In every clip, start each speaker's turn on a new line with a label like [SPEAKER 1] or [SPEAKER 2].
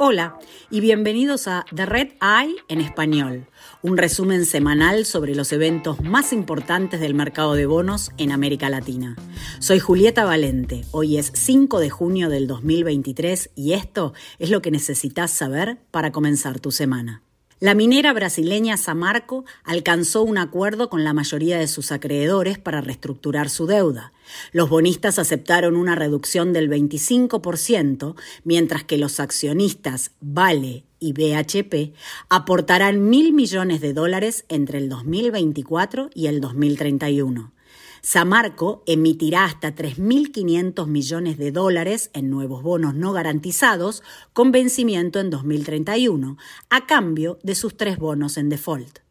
[SPEAKER 1] Hola y bienvenidos a The Red Eye en español, un resumen semanal sobre los eventos más importantes del mercado de bonos en América Latina. Soy Julieta Valente, hoy es 5 de junio del 2023 y esto es lo que necesitas saber para comenzar tu semana. La minera brasileña Samarco alcanzó un acuerdo con la mayoría de sus acreedores para reestructurar su deuda. Los bonistas aceptaron una reducción del 25%, mientras que los accionistas Vale y BHP aportarán mil millones de dólares entre el 2024 y el 2031. Samarco emitirá hasta 3.500 millones de dólares en nuevos bonos no garantizados con vencimiento en 2031, a cambio de sus tres bonos en default.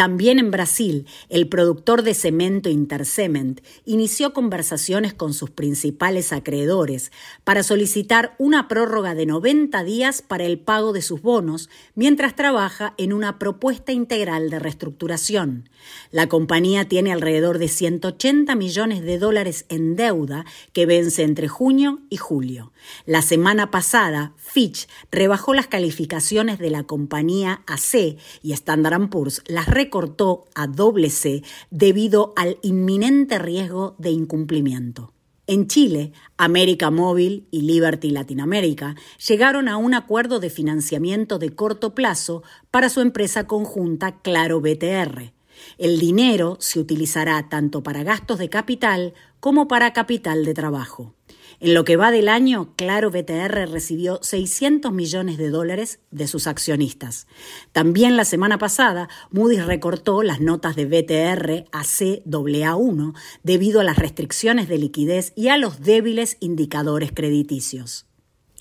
[SPEAKER 1] También en Brasil, el productor de cemento Intercement inició conversaciones con sus principales acreedores para solicitar una prórroga de 90 días para el pago de sus bonos mientras trabaja en una propuesta integral de reestructuración. La compañía tiene alrededor de 180 millones de dólares en deuda que vence entre junio y julio. La semana pasada, Fitch rebajó las calificaciones de la compañía AC y Standard Poor's las cortó a doble C debido al inminente riesgo de incumplimiento. En Chile, América Móvil y Liberty Latinoamérica llegaron a un acuerdo de financiamiento de corto plazo para su empresa conjunta Claro BTR. El dinero se utilizará tanto para gastos de capital como para capital de trabajo. En lo que va del año, Claro BTR recibió 600 millones de dólares de sus accionistas. También la semana pasada, Moody's recortó las notas de BTR a CAA1 debido a las restricciones de liquidez y a los débiles indicadores crediticios.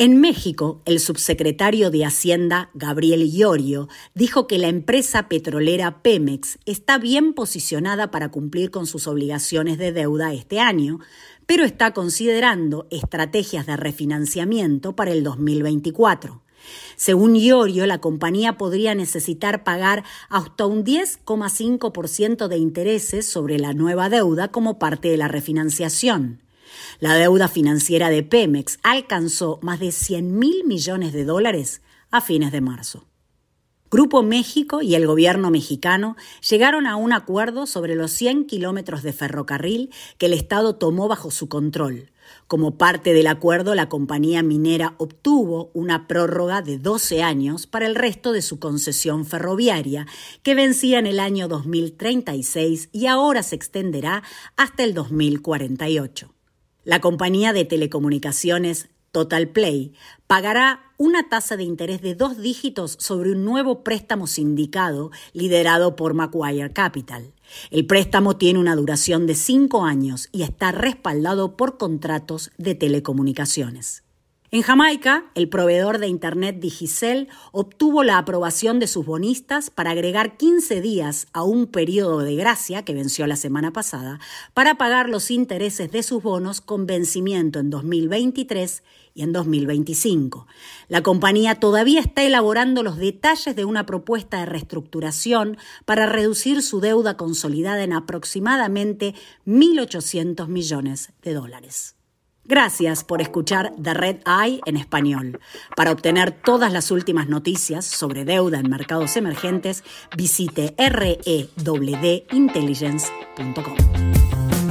[SPEAKER 1] En México, el subsecretario de Hacienda, Gabriel Iorio, dijo que la empresa petrolera Pemex está bien posicionada para cumplir con sus obligaciones de deuda este año, pero está considerando estrategias de refinanciamiento para el 2024. Según Iorio, la compañía podría necesitar pagar hasta un 10,5% de intereses sobre la nueva deuda como parte de la refinanciación. La deuda financiera de Pemex alcanzó más de 100 mil millones de dólares a fines de marzo. Grupo México y el gobierno mexicano llegaron a un acuerdo sobre los 100 kilómetros de ferrocarril que el Estado tomó bajo su control. Como parte del acuerdo, la compañía minera obtuvo una prórroga de 12 años para el resto de su concesión ferroviaria, que vencía en el año 2036 y ahora se extenderá hasta el 2048. La compañía de telecomunicaciones Total Play pagará una tasa de interés de dos dígitos sobre un nuevo préstamo sindicado liderado por Macquarie Capital. El préstamo tiene una duración de cinco años y está respaldado por contratos de telecomunicaciones. En Jamaica, el proveedor de Internet Digicel obtuvo la aprobación de sus bonistas para agregar 15 días a un periodo de gracia que venció la semana pasada para pagar los intereses de sus bonos con vencimiento en 2023 y en 2025. La compañía todavía está elaborando los detalles de una propuesta de reestructuración para reducir su deuda consolidada en aproximadamente 1.800 millones de dólares. Gracias por escuchar The Red Eye en español. Para obtener todas las últimas noticias sobre deuda en mercados emergentes, visite rewdintelligence.com.